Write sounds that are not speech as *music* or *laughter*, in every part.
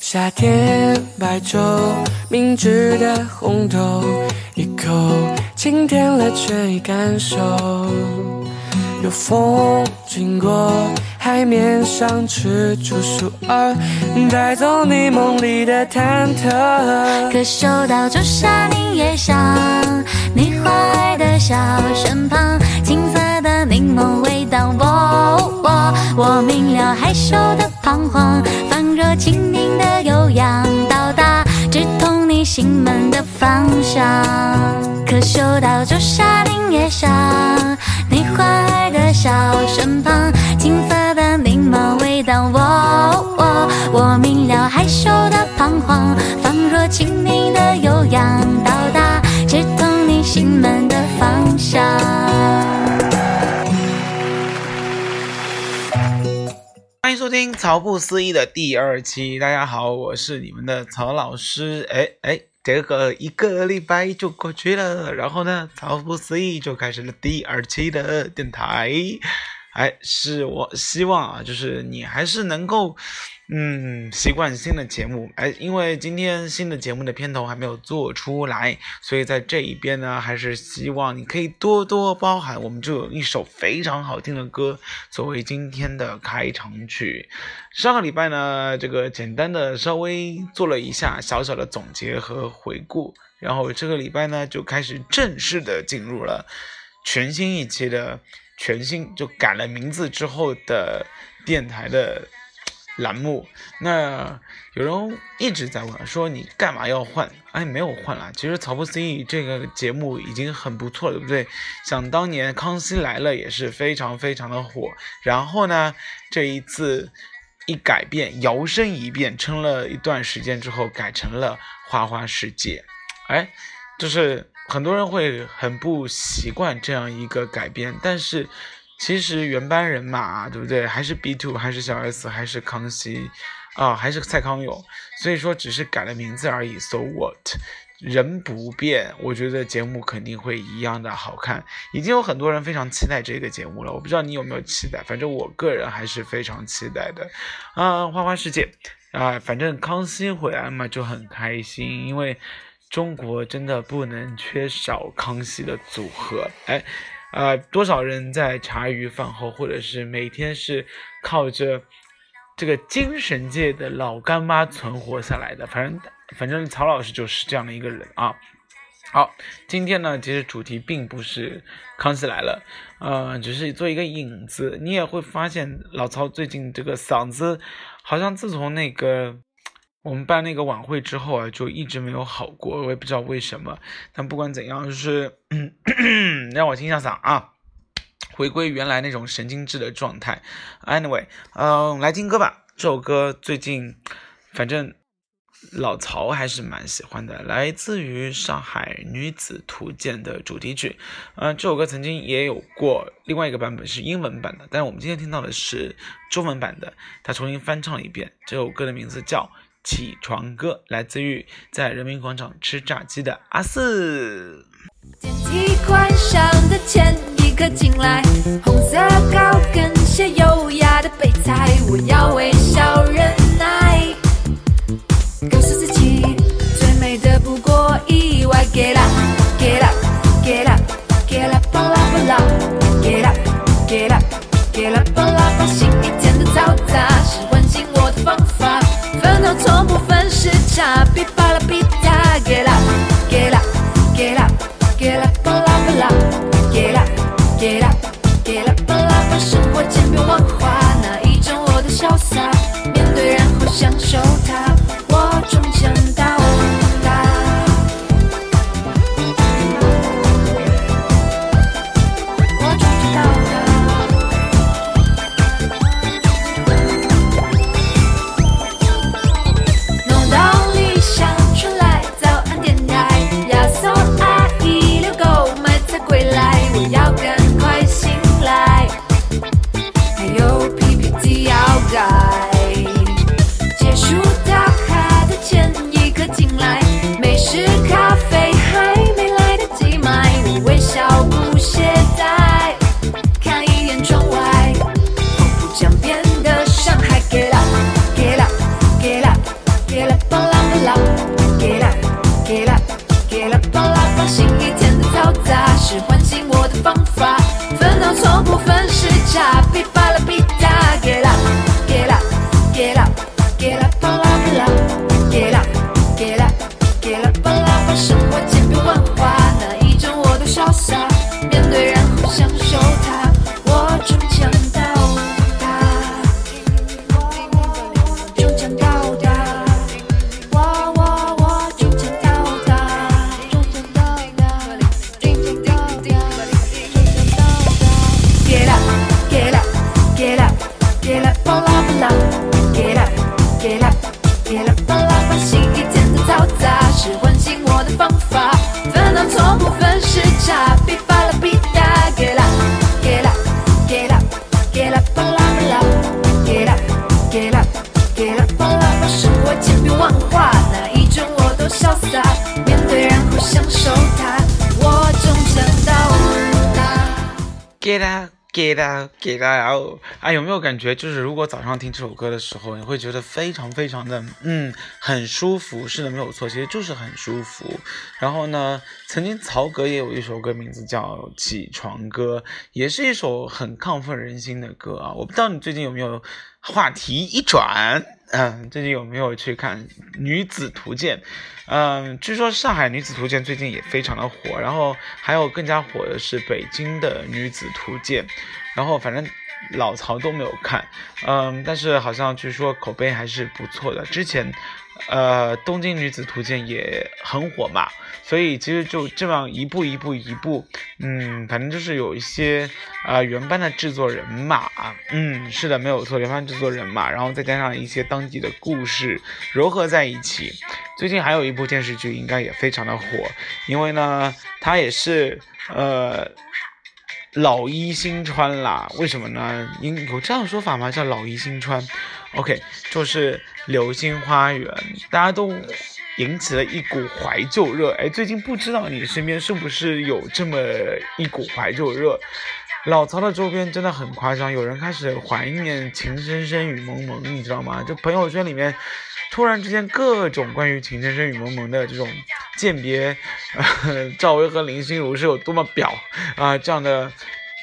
夏天白粥，明治的红豆，一口清甜了倦意感受。有风经过，海面上吃出树儿，带走你梦里的忐忑。可嗅到仲夏柠叶香，你花小身旁，青色的柠檬味道。我我我明了害羞的彷徨，仿若轻盈的悠扬，到达直通你心门的方向。可嗅到朱砂柠叶香，你花海的小身旁，青色的柠檬味道。我我我明了害羞的彷徨，仿若轻盈的悠扬，到达直通你心门曹不思议的第二期。大家好，我是你们的曹老师。哎哎，这个一个礼拜就过去了，然后呢，曹不思议就开始了第二期的电台。哎，是我希望啊，就是你还是能够，嗯，习惯新的节目。哎，因为今天新的节目的片头还没有做出来，所以在这一边呢，还是希望你可以多多包涵。我们就有一首非常好听的歌作为今天的开场曲。上个礼拜呢，这个简单的稍微做了一下小小的总结和回顾，然后这个礼拜呢，就开始正式的进入了全新一期的。全新就改了名字之后的电台的栏目，那有人一直在问说你干嘛要换？哎，没有换啦。其实曹不思议这个节目已经很不错了，对不对？想当年《康熙来了》也是非常非常的火，然后呢，这一次一改变，摇身一变，撑了一段时间之后，改成了《花花世界》。哎，就是。很多人会很不习惯这样一个改编，但是其实原班人马，对不对？还是 B two，还是小 S，还是康熙，啊，还是蔡康永，所以说只是改了名字而已。So what？人不变，我觉得节目肯定会一样的好看。已经有很多人非常期待这个节目了，我不知道你有没有期待，反正我个人还是非常期待的。啊，花花世界，啊，反正康熙回来嘛就很开心，因为。中国真的不能缺少康熙的组合，哎，呃，多少人在茶余饭后，或者是每天是靠着这个精神界的老干妈存活下来的。反正，反正曹老师就是这样的一个人啊。好，今天呢，其实主题并不是康熙来了，呃，只是做一个引子。你也会发现老曹最近这个嗓子，好像自从那个。我们办那个晚会之后啊，就一直没有好过，我也不知道为什么。但不管怎样，就是 *coughs* 让我清下嗓啊，回归原来那种神经质的状态。Anyway，嗯，来听歌吧。这首歌最近反正老曹还是蛮喜欢的，来自于《上海女子图鉴》的主题曲。嗯，这首歌曾经也有过另外一个版本是英文版的，但是我们今天听到的是中文版的，他重新翻唱了一遍。这首歌的名字叫。起床歌来自于在人民广场吃炸鸡的阿四。电梯关上的前一刻进来，红色高跟鞋优雅的被踩，我要微笑忍耐，告诉自己最美的不过意外。Get up, get up, get up, get up, 帮拉帮拉，Get up, get up, get up, 帮拉帮，新一天的嘈杂。从不分是假皮、巴拉皮。Get out, get out, get out！啊，有没有感觉，就是如果早上听这首歌的时候，你会觉得非常非常的，嗯，很舒服。是的，没有错，其实就是很舒服。然后呢，曾经曹格也有一首歌，名字叫《起床歌》，也是一首很亢奋人心的歌啊。我不知道你最近有没有话题一转，嗯，最近有没有去看《女子图鉴》？嗯，据说上海女子图鉴最近也非常的火，然后还有更加火的是北京的女子图鉴，然后反正老曹都没有看，嗯，但是好像据说口碑还是不错的。之前，呃，东京女子图鉴也很火嘛，所以其实就这样一步一步一步，嗯，反正就是有一些呃原班的制作人嘛，嗯，是的，没有错，原班制作人嘛，然后再加上一些当地的故事糅合在一起。最近还有一部电视剧应该也非常的火，因为呢，它也是呃老一新穿啦。为什么呢？因有这样说法吗？叫老一新穿。OK，就是《流星花园》，大家都引起了一股怀旧热。哎，最近不知道你身边是不是有这么一股怀旧热？老曹的周边真的很夸张，有人开始怀念《情深深雨蒙蒙》，你知道吗？就朋友圈里面，突然之间各种关于《情深深雨蒙蒙》的这种鉴别，呃，赵薇和林心如是有多么婊啊、这样的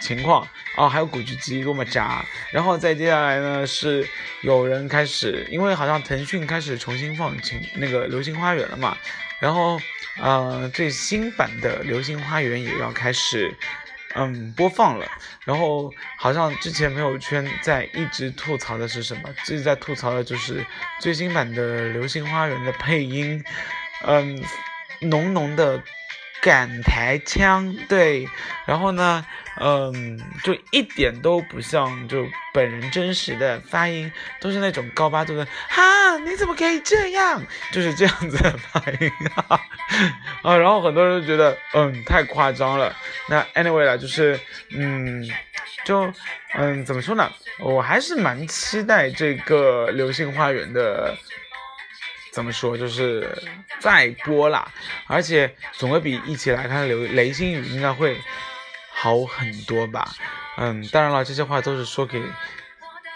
情况啊，还有古巨基多么渣，然后再接下来呢是有人开始，因为好像腾讯开始重新放情那个《流星花园》了嘛，然后呃最新版的《流星花园》也要开始。嗯，播放了，然后好像之前朋友圈在一直吐槽的是什么？一直在吐槽的就是最新版的《流星花园》的配音，嗯，浓浓的港台腔，对，然后呢，嗯，就一点都不像就本人真实的发音，都是那种高八度的，哈，你怎么可以这样？就是这样子的发音啊，*laughs* 啊，然后很多人觉得，嗯，太夸张了。那 anyway 啦，就是，嗯，就，嗯，怎么说呢？我还是蛮期待这个《流星花园》的。怎么说，就是再播啦，而且总会比一起来看流雷星雨应该会好很多吧。嗯，当然了，这些话都是说给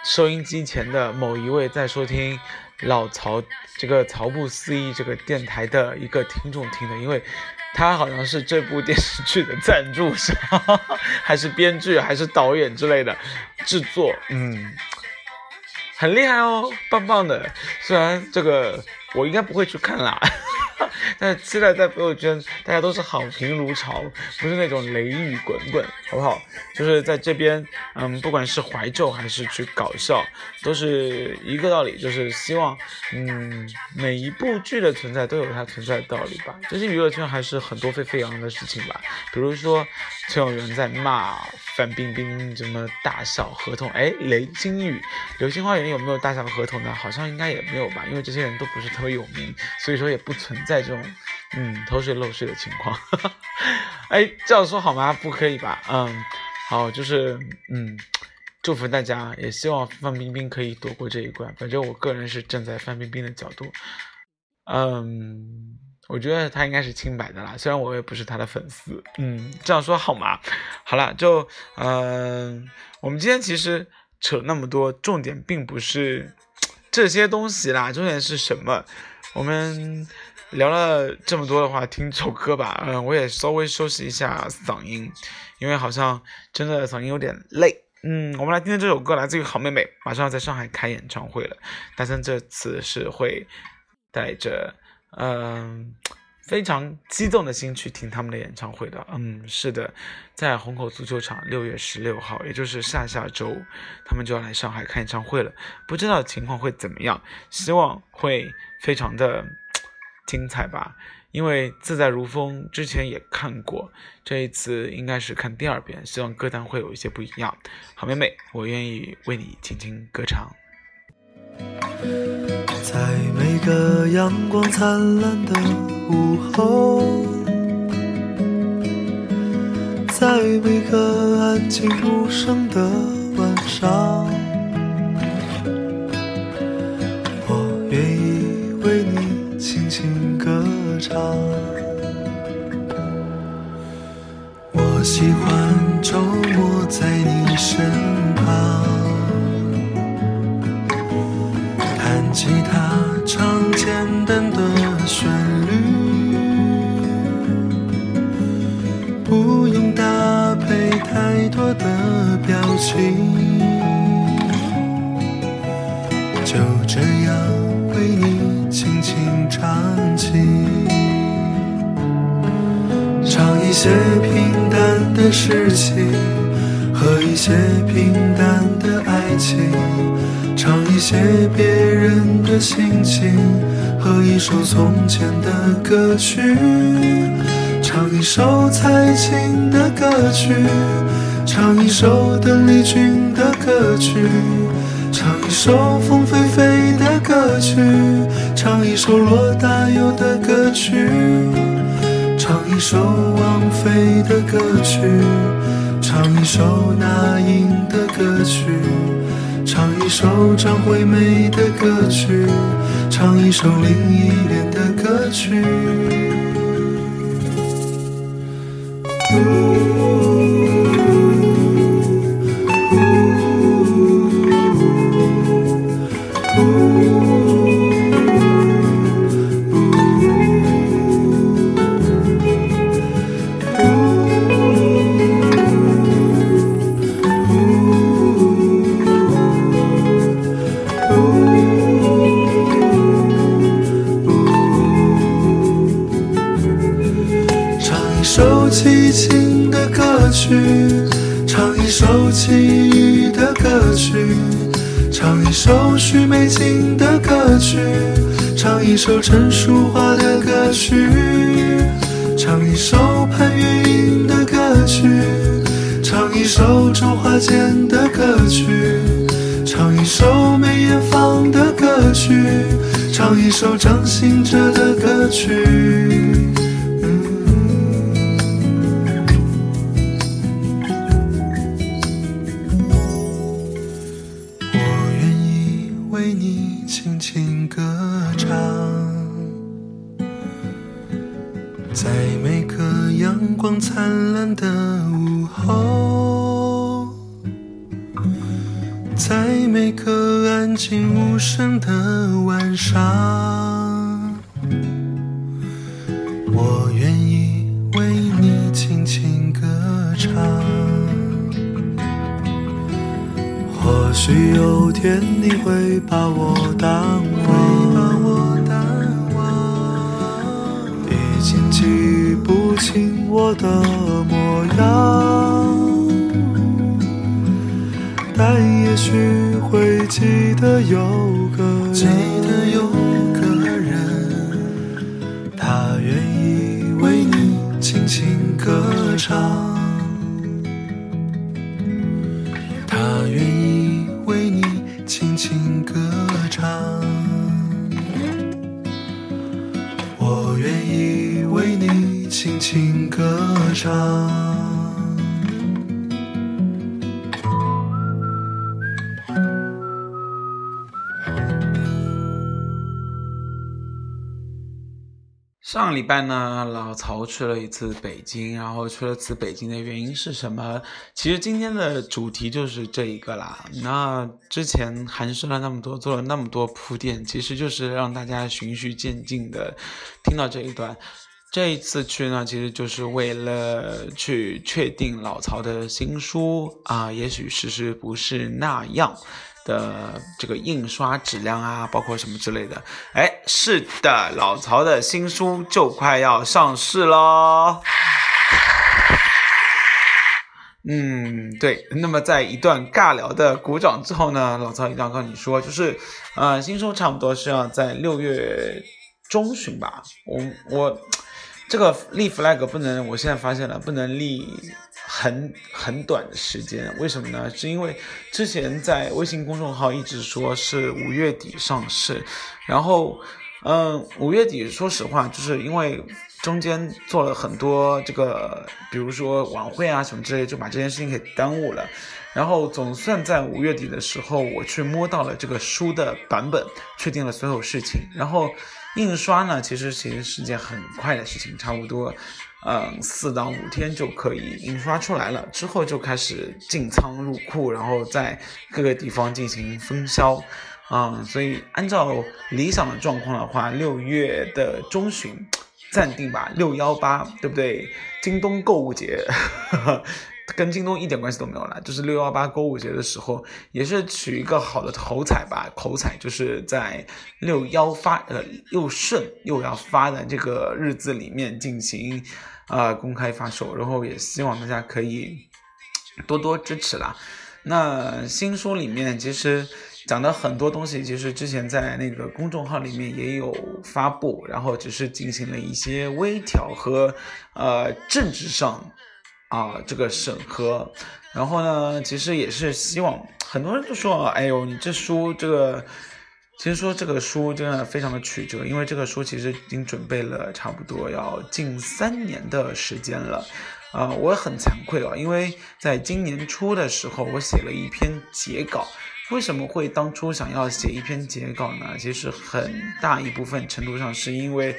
收音机前的某一位在收听老曹这个曹不思议这个电台的一个听众听的，因为他好像是这部电视剧的赞助商，*laughs* 还是编剧，还是导演之类的制作，嗯。很厉害哦，棒棒的。虽然这个我应该不会去看啦，*laughs* 但是期待在朋友圈大家都是好评如潮，不是那种雷雨滚滚，好不好？就是在这边，嗯，不管是怀旧还是去搞笑，都是一个道理，就是希望，嗯，每一部剧的存在都有它存在的道理吧。最近娱乐圈还是很多沸沸扬扬的事情吧，比如说陈友仁在骂范冰冰什么大小合同，哎，雷金雨、流星花园有没有大小合同呢？好像应该也没有吧，因为这些人都不是特别有名，所以说也不存在在这种嗯偷税漏税的情况。*laughs* 哎，这样说好吗？不可以吧？嗯，好，就是嗯，祝福大家，也希望范冰冰可以躲过这一关。反正我个人是站在范冰冰的角度，嗯。我觉得她应该是清白的啦，虽然我也不是她的粉丝，嗯，这样说好吗？好了，就嗯、我们今天其实扯那么多，重点并不是这些东西啦，重点是什么？我们聊了这么多的话，听首歌吧。嗯，我也稍微休息一下嗓音，因为好像真的嗓音有点累。嗯，我们来听听这首歌，来自于好妹妹，马上要在上海开演唱会了。大森这次是会带着嗯非常激动的心去听他们的演唱会的。嗯，是的，在虹口足球场六月十六号，也就是下下周，他们就要来上海开演唱会了。不知道情况会怎么样，希望会非常的精彩吧。因为自在如风之前也看过，这一次应该是看第二遍，希望歌单会有一些不一样。好妹妹，我愿意为你轻轻歌唱。在每个阳光灿烂的午后，在每个安静无声的晚上，周末在你身旁，弹吉他，唱简单的旋律，不用搭配太多的表情，就这样为你轻轻唱起。唱一些的事情和一些平淡的爱情，唱一些别人的心情和一首从前的歌曲，唱一首蔡琴的歌曲，唱一首邓丽君的歌曲，唱一首凤飞飞的歌曲，唱一首罗大佑的歌曲。唱一首王菲的歌曲，唱一首那英的歌曲，唱一首张惠妹的歌曲，唱一首林忆莲的歌曲。首成熟也许会记得有个，记得有个人，他愿意为你轻轻歌唱。他愿意为你轻轻歌唱，我愿意为你轻轻歌唱。上礼拜呢，老曹去了一次北京，然后去了次北京的原因是什么？其实今天的主题就是这一个啦。那之前寒暄了那么多，做了那么多铺垫，其实就是让大家循序渐进的听到这一段。这一次去呢，其实就是为了去确定老曹的新书啊，也许事实不是那样。的这个印刷质量啊，包括什么之类的，哎，是的，老曹的新书就快要上市喽。嗯，对。那么在一段尬聊的鼓掌之后呢，老曹一定要跟你说，就是，呃，新书差不多是要在六月中旬吧。我我这个立 flag 不能，我现在发现了不能立。很很短的时间，为什么呢？是因为之前在微信公众号一直说是五月底上市，然后，嗯，五月底，说实话，就是因为中间做了很多这个，比如说晚会啊什么之类，就把这件事情给耽误了。然后总算在五月底的时候，我去摸到了这个书的版本，确定了所有事情。然后印刷呢，其实其实是件很快的事情，差不多。嗯，四到五天就可以印刷出来了，之后就开始进仓入库，然后在各个地方进行分销。啊，所以按照理想的状况的话，六月的中旬暂定吧，六幺八，对不对？京东购物节。*laughs* 跟京东一点关系都没有了，就是六幺八购物节的时候，也是取一个好的头彩吧，口彩就是在六幺发呃又顺又要发的这个日子里面进行啊公开发售，然后也希望大家可以多多支持啦。那新书里面其实讲的很多东西，其实之前在那个公众号里面也有发布，然后只是进行了一些微调和呃政治上。啊，这个审核，然后呢，其实也是希望很多人都说，哎呦，你这书这个，其实说这个书真的非常的曲折，因为这个书其实已经准备了差不多要近三年的时间了，啊，我很惭愧啊，因为在今年初的时候，我写了一篇结稿，为什么会当初想要写一篇结稿呢？其实很大一部分程度上是因为。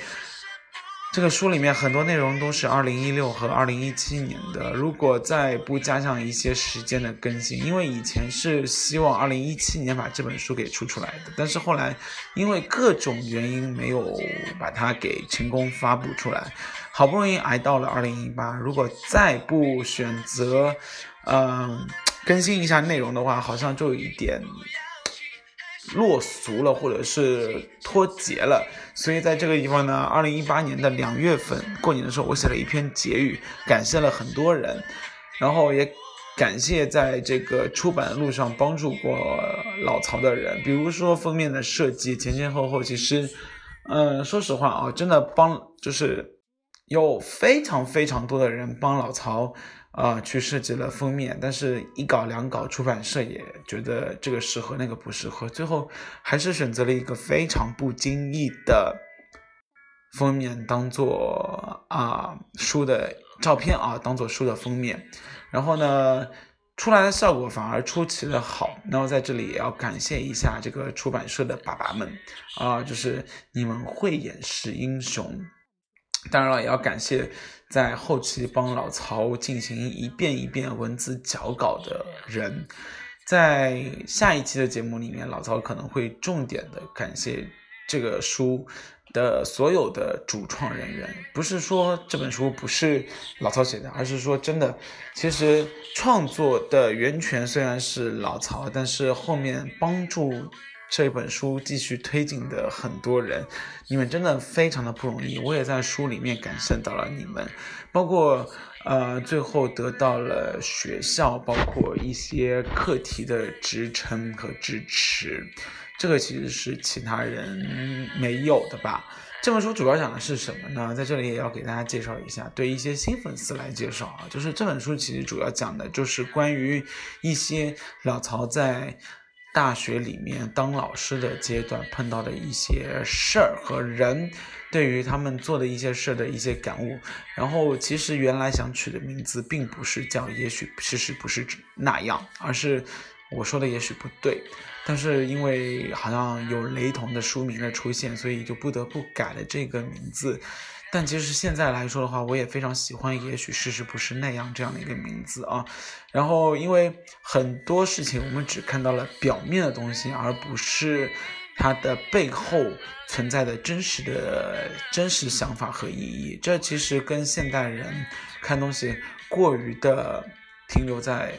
这个书里面很多内容都是二零一六和二零一七年的，如果再不加上一些时间的更新，因为以前是希望二零一七年把这本书给出出来的，但是后来因为各种原因没有把它给成功发布出来，好不容易挨到了二零一八，如果再不选择，嗯，更新一下内容的话，好像就有一点。落俗了，或者是脱节了，所以在这个地方呢，二零一八年的两月份过年的时候，我写了一篇结语，感谢了很多人，然后也感谢在这个出版的路上帮助过老曹的人，比如说封面的设计，前前后后，其实，嗯，说实话啊，真的帮，就是有非常非常多的人帮老曹。啊，去设计了封面，但是一稿两稿，出版社也觉得这个适合，那个不适合，最后还是选择了一个非常不经意的封面，当做啊书的照片啊，当做书的封面。然后呢，出来的效果反而出奇的好。然后在这里也要感谢一下这个出版社的爸爸们啊，就是你们慧眼识英雄。当然了，也要感谢在后期帮老曹进行一遍一遍文字脚稿的人。在下一期的节目里面，老曹可能会重点的感谢这个书的所有的主创人员。不是说这本书不是老曹写的，而是说真的，其实创作的源泉虽然是老曹，但是后面帮助。这本书继续推进的很多人，你们真的非常的不容易。我也在书里面感受到了你们，包括呃最后得到了学校，包括一些课题的支撑和支持，这个其实是其他人没有的吧。这本书主要讲的是什么呢？在这里也要给大家介绍一下，对一些新粉丝来介绍啊，就是这本书其实主要讲的就是关于一些老曹在。大学里面当老师的阶段碰到的一些事儿和人，对于他们做的一些事儿的一些感悟。然后其实原来想取的名字并不是叫，也许其实不是那样，而是我说的也许不对。但是因为好像有雷同的书名的出现，所以就不得不改了这个名字。但其实现在来说的话，我也非常喜欢“也许事实不是那样”这样的一个名字啊。然后，因为很多事情我们只看到了表面的东西，而不是它的背后存在的真实的真实想法和意义。这其实跟现代人看东西过于的停留在。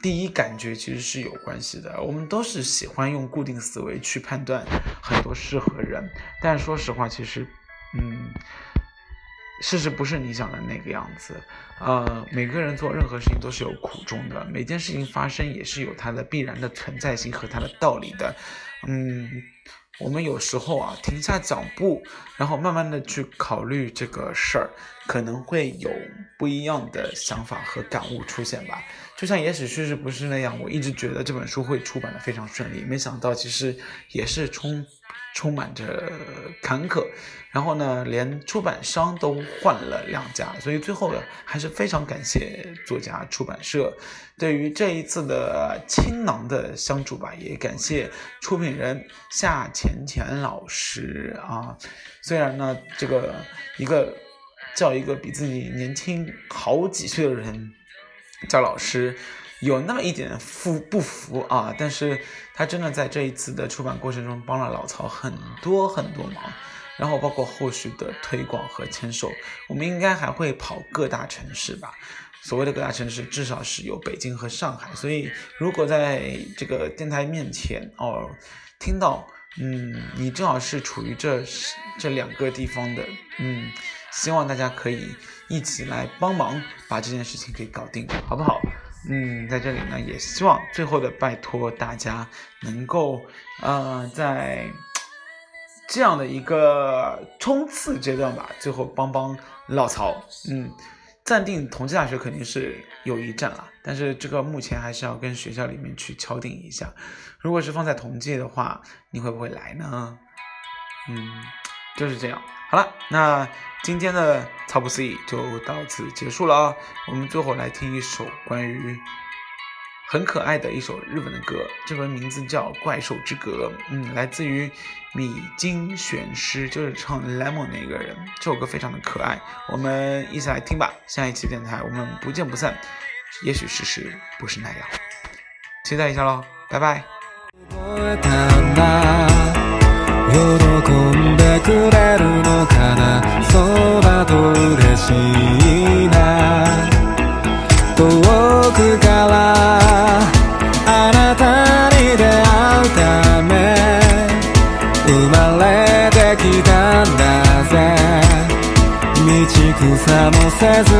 第一感觉其实是有关系的，我们都是喜欢用固定思维去判断很多事和人，但说实话，其实，嗯，事实不是你想的那个样子。呃，每个人做任何事情都是有苦衷的，每件事情发生也是有它的必然的存在性和它的道理的。嗯，我们有时候啊，停下脚步，然后慢慢的去考虑这个事儿，可能会有不一样的想法和感悟出现吧。就像也许事实不是那样，我一直觉得这本书会出版的非常顺利，没想到其实也是充充满着坎坷，然后呢，连出版商都换了两家，所以最后还是非常感谢作家出版社对于这一次的倾囊的相助吧，也感谢出品人夏浅浅老师啊，虽然呢，这个一个叫一个比自己年轻好几岁的人。叫老师有那么一点服不服啊？但是他真的在这一次的出版过程中帮了老曹很多很多忙，然后包括后续的推广和签售，我们应该还会跑各大城市吧？所谓的各大城市，至少是有北京和上海。所以如果在这个电台面前哦，听到嗯，你正好是处于这这两个地方的嗯。希望大家可以一起来帮忙把这件事情给搞定，好不好？嗯，在这里呢，也希望最后的拜托大家能够，呃，在这样的一个冲刺阶段吧，最后帮帮老曹。嗯，暂定同济大学肯定是有一战了，但是这个目前还是要跟学校里面去敲定一下。如果是放在同济的话，你会不会来呢？嗯，就是这样。好了，那。今天的超不思议就到此结束了啊！我们最后来听一首关于很可爱的一首日本的歌，这首名字叫《怪兽之歌》，嗯，来自于米津玄师，就是唱《Lemon》那个人。这首歌非常的可爱，我们一起来听吧。下一期电台我们不见不散。也许事实不是那样，期待一下喽，拜拜。喜んでくれるのかな？そうだと嬉しいな？遠くからあなたに出会うため生まれてきたんだぜ。道草もせず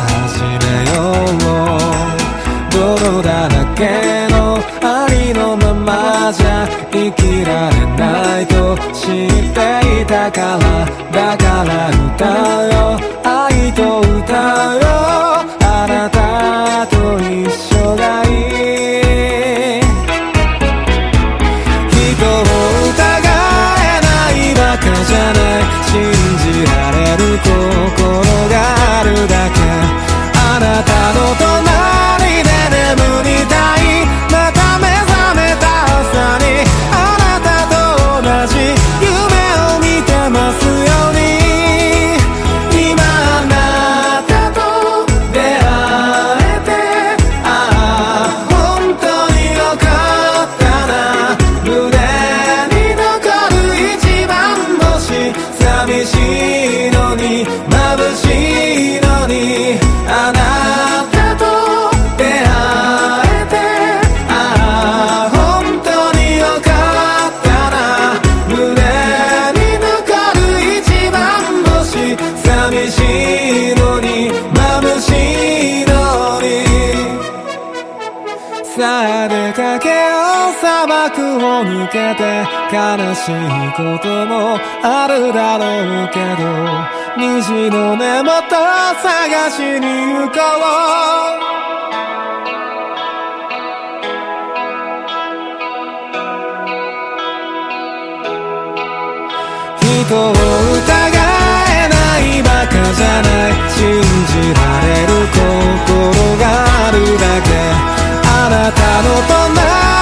始めよう泥だらけのありのままじゃ生きられないと知っていたからだから歌うけて悲しいこともあるだろうけど虹の根元探しに行こう。人を疑えないバカじゃない。信じられる心があるだけ。あなたの隣